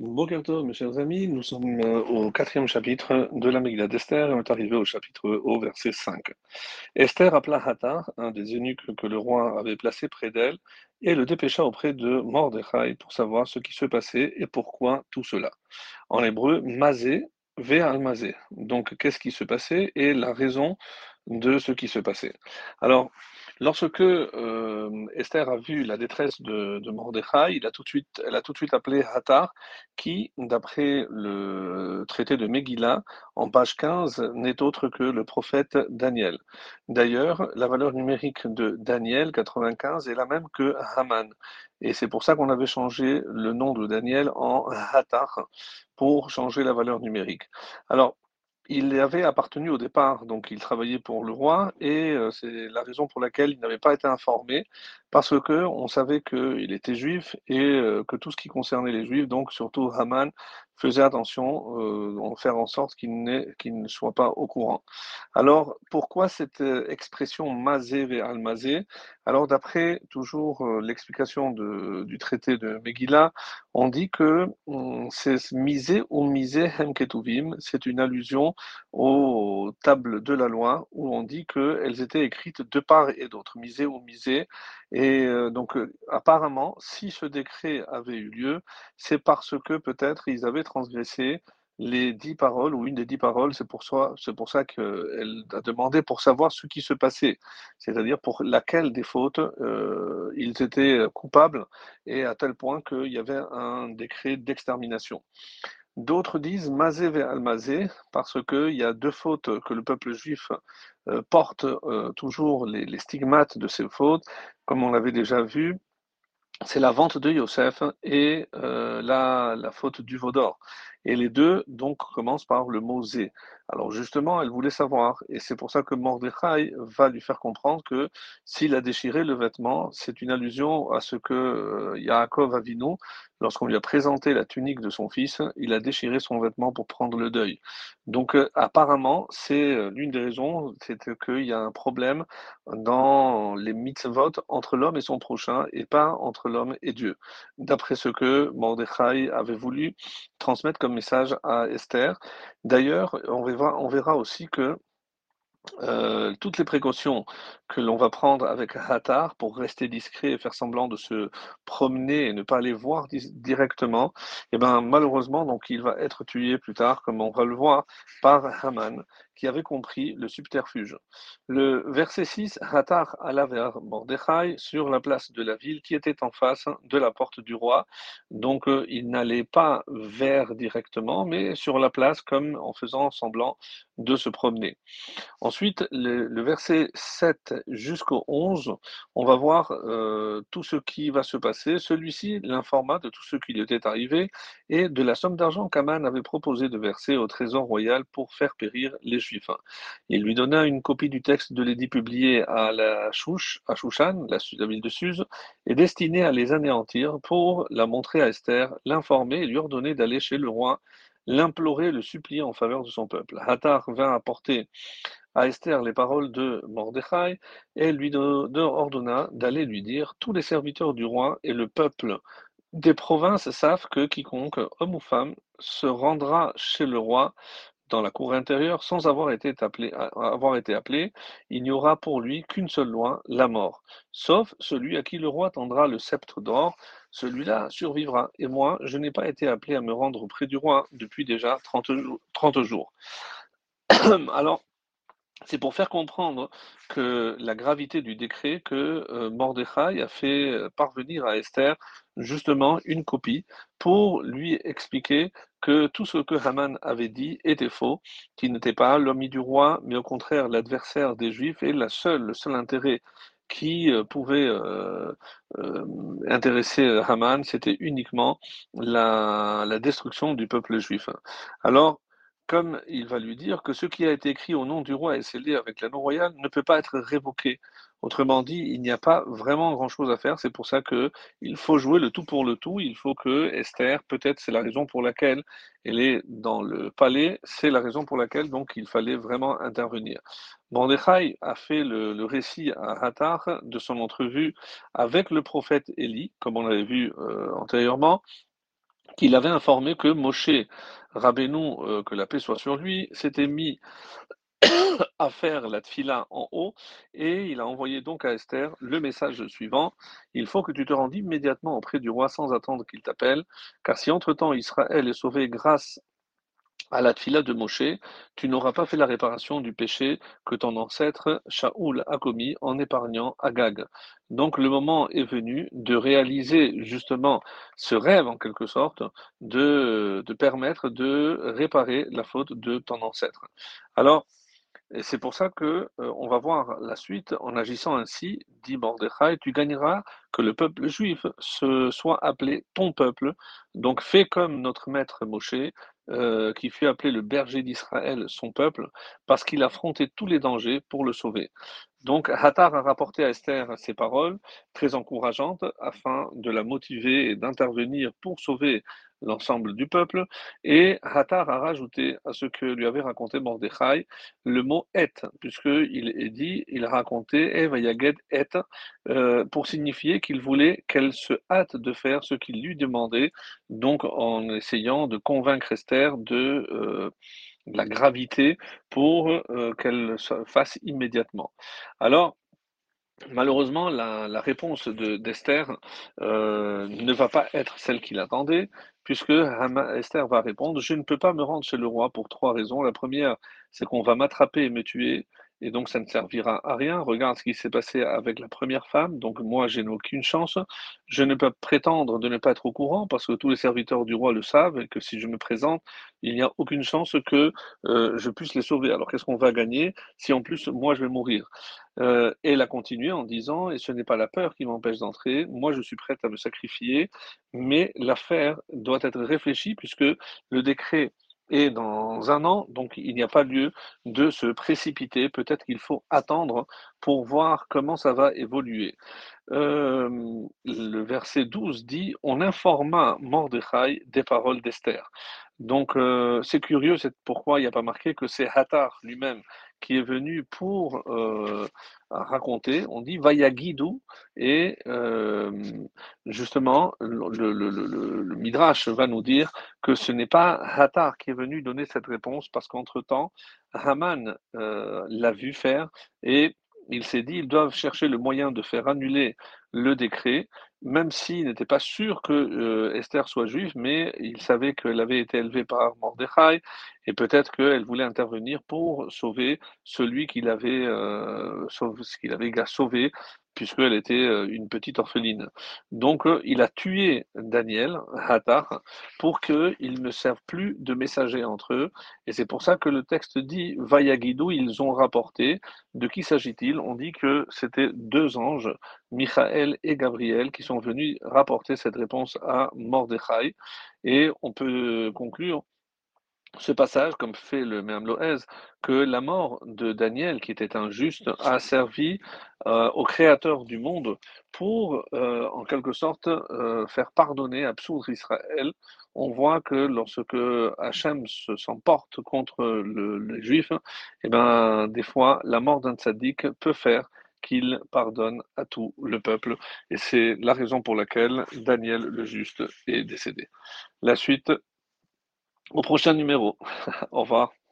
Bokerto, mes chers amis, nous sommes euh, au quatrième chapitre de la Megillah d'Esther et on est arrivé au chapitre au verset 5. Esther appela Hathar, un des eunuques que le roi avait placé près d'elle, et le dépêcha auprès de Mordechai pour savoir ce qui se passait et pourquoi tout cela. En hébreu, Mazé, Ve al-Mazé. Donc, qu'est-ce qui se passait et la raison de ce qui se passait? Alors, lorsque euh, Esther a vu la détresse de, de Mordechai, elle a tout de suite appelé Hathar, qui, d'après le traité de Megillah, en page 15, n'est autre que le prophète Daniel. D'ailleurs, la valeur numérique de Daniel, 95, est la même que Haman. Et c'est pour ça qu'on avait changé le nom de Daniel en Hathar, pour changer la valeur numérique. Alors, il avait appartenu au départ, donc il travaillait pour le roi, et euh, c'est la raison pour laquelle il n'avait pas été informé, parce que on savait qu'il était juif et euh, que tout ce qui concernait les juifs, donc surtout Haman, faisait attention, euh, faire en sorte qu'il, ne soit pas au courant. Alors, pourquoi cette euh, expression mazé ve al mazé Alors, d'après toujours euh, l'explication du traité de Megillah, on dit que hum, c'est misé ou misé hemketuvim, c'est une allusion aux tables de la loi où on dit qu'elles étaient écrites de part et d'autre, misé ou misé. Et donc, apparemment, si ce décret avait eu lieu, c'est parce que peut-être ils avaient transgressé les dix paroles ou une des dix paroles. C'est pour pour ça qu'elle a demandé pour savoir ce qui se passait, c'est-à-dire pour laquelle des fautes euh, ils étaient coupables et à tel point qu'il y avait un décret d'extermination. D'autres disent mazé al mazé parce qu'il y a deux fautes que le peuple juif euh, porte euh, toujours les, les, stigmates de ces fautes, comme on l'avait déjà vu c'est la vente de Yosef et euh, la, faute du veau d'or. Et les deux, donc, commencent par le mot zé. Alors, justement, elle voulait savoir, et c'est pour ça que Mordechai va lui faire comprendre que s'il a déchiré le vêtement, c'est une allusion à ce que euh, Yaakov Avinu, lorsqu'on lui a présenté la tunique de son fils, il a déchiré son vêtement pour prendre le deuil. Donc, euh, apparemment, c'est euh, l'une des raisons, c'est qu'il y a un problème dans les mitzvot entre l'homme et son prochain, et pas entre l'homme et Dieu. D'après ce que Mordechai avait voulu transmettre comme message à Esther. D'ailleurs, on on verra aussi que euh, toutes les précautions que l'on va prendre avec Hatar pour rester discret et faire semblant de se promener et ne pas aller voir directement, eh ben malheureusement donc il va être tué plus tard, comme on va le voir par Haman, qui avait compris le subterfuge. Le verset 6, Hatar alla vers Mordechai sur la place de la ville qui était en face de la porte du roi. Donc euh, il n'allait pas vers directement, mais sur la place comme en faisant semblant de se promener. Ensuite, le, verset 7 jusqu'au 11, on va voir euh, tout ce qui va se passer. Celui-ci l'informa de tout ce qui lui était arrivé et de la somme d'argent qu'Aman avait proposé de verser au trésor royal pour faire périr les Juifs. Il lui donna une copie du texte de l'édit publié à la Chouche, Chouchan, la, ville de Suse, et destiné à les anéantir pour la montrer à Esther, l'informer et lui ordonner d'aller chez le roi, l'implorer, le supplier en faveur de son peuple. Hattar vint apporter à Esther les paroles de Mordechai et lui ordonna d'aller lui dire Tous les serviteurs du roi et le peuple des provinces savent que quiconque, homme ou femme, se rendra chez le roi dans la cour intérieure sans avoir été appelé, avoir été appelé, il n'y aura pour lui qu'une seule loi, la mort. Sauf celui à qui le roi tendra le sceptre d'or, celui-là survivra. Et moi, je n'ai pas été appelé à me rendre auprès du roi depuis déjà 30 jours. 30 jours. Alors, c'est pour faire comprendre que la gravité du décret que euh, Mordechai a fait euh, parvenir à Esther justement une copie pour lui expliquer que tout ce que Haman avait dit était faux, qu'il n'était pas l'homme du roi, mais au contraire l'adversaire des Juifs et la le seul intérêt qui euh, pouvait intéresser Haman, c'était uniquement la, la destruction du peuple juif. Alors, comme il va lui dire que ce qui a été écrit au nom du roi et scellé avec l'anneau royal ne peut pas être révoqué. Autrement dit, il n'y a pas vraiment grand-chose à faire. C'est pour ça que il faut jouer le tout pour le tout. Il faut que Esther, peut-être c'est la raison pour laquelle elle est dans le palais, c'est la raison pour laquelle donc il fallait vraiment intervenir. Mordechai a fait le, récit à Hatar de son entrevue avec le prophète Élie, comme on l'avait vu euh, antérieurement, qu'il avait informé que Moshe Rabbeinu, euh, que la paix soit sur lui, s'était mis à faire la tfila en haut et il a envoyé donc à Esther le message suivant il faut que tu te rendes immédiatement auprès du roi sans attendre qu'il t'appelle, car si entre-temps Israël est sauvé grâce à la tfila de Moshe, tu n'auras pas fait la réparation du péché que ton ancêtre Shaoul a commis en épargnant Agag. Donc le moment est venu de réaliser justement ce rêve en quelque sorte, de, de permettre de réparer la faute de ton ancêtre. Alors, et c'est pour ça que euh, on va voir la suite en agissant ainsi, dit Mordechai, tu gagneras que le peuple juif se soit appelé ton peuple. Donc fais comme notre maître Moshe, euh, qui fut appelé le berger d'Israël, son peuple, parce qu'il affrontait tous les dangers pour le sauver. Donc Hattar a rapporté à Esther ces paroles très encourageantes afin de la motiver et d'intervenir pour sauver l'ensemble du peuple. Et Hattar a rajouté à ce que lui avait raconté Mordechai le mot et, puisqu'il est dit, il a raconté Eva Yaged et, euh, pour signifier qu'il voulait qu'elle se hâte de faire ce qu'il lui demandait, donc en essayant de convaincre Esther de. Euh, la gravité pour euh, qu'elle se fasse immédiatement. Alors, Malheureusement, la, réponse d'Esther euh, ne va pas être celle qu'il attendait, puisque Esther va répondre Je ne peux pas me rendre chez le roi pour trois raisons. La première, c'est qu'on va m'attraper et me tuer et donc ça ne servira à rien. Regarde ce qui s'est passé avec la première femme, donc moi je n'ai aucune chance. Je ne peux prétendre de ne pas être au courant parce que tous les serviteurs du roi le savent et que si je me présente, il n'y a aucune chance que euh, je puisse les sauver. Alors qu'est-ce qu'on va gagner si en plus moi je vais mourir? Euh, elle a continué en disant, et ce n'est pas la peur qui m'empêche d'entrer, moi je suis prête à me sacrifier, mais l'affaire doit être réfléchie puisque le décret et dans un an, donc il n'y a pas lieu de se précipiter. Peut-être qu'il faut attendre pour voir comment ça va évoluer. Euh, le verset 12 dit On informa Mordechai des paroles d'Esther. Donc euh, c'est curieux, c'est pourquoi il n'y a pas marqué que c'est Hattar lui-même qui est venu pour euh, raconter. On dit Vayagidou, et euh, justement, le, Midrash va nous dire que ce n'est pas Hattar qui est venu donner cette réponse, parce qu'entre-temps, Haman l'a vu faire et il s'est dit, ils doivent chercher le moyen de faire annuler le décret, même s'il n'était pas sûr que euh, Esther soit juive, mais il savait qu'elle avait été élevée par Mordechai, et peut-être qu'elle voulait intervenir pour sauver celui qu'il avait, euh, qu'il avait sauvé puisqu'elle était euh, une petite orpheline. Donc euh, il a tué Daniel, Hattar, pour qu'ils ne servent plus de messagers entre eux. Et c'est pour ça que le texte dit Vayagidou, ils ont rapporté. De qui s'agit-il? On dit que c'était deux anges, Michael et Gabriel, qui sont venus rapporter cette réponse à Mordechai. Et on peut conclure ce passage, comme fait le Loez, que la mort de Daniel, qui était injuste, a servi euh, au Créateur du monde pour, euh, en quelque sorte, euh, faire pardonner à Psour Israël. On voit que lorsque Hachem s'emporte contre le, les Juifs, eh ben, des fois, la mort d'un tzaddik peut faire qu'il pardonne à tout le peuple. Et c'est la raison pour laquelle Daniel le juste est décédé. La suite au prochain numéro. Au revoir.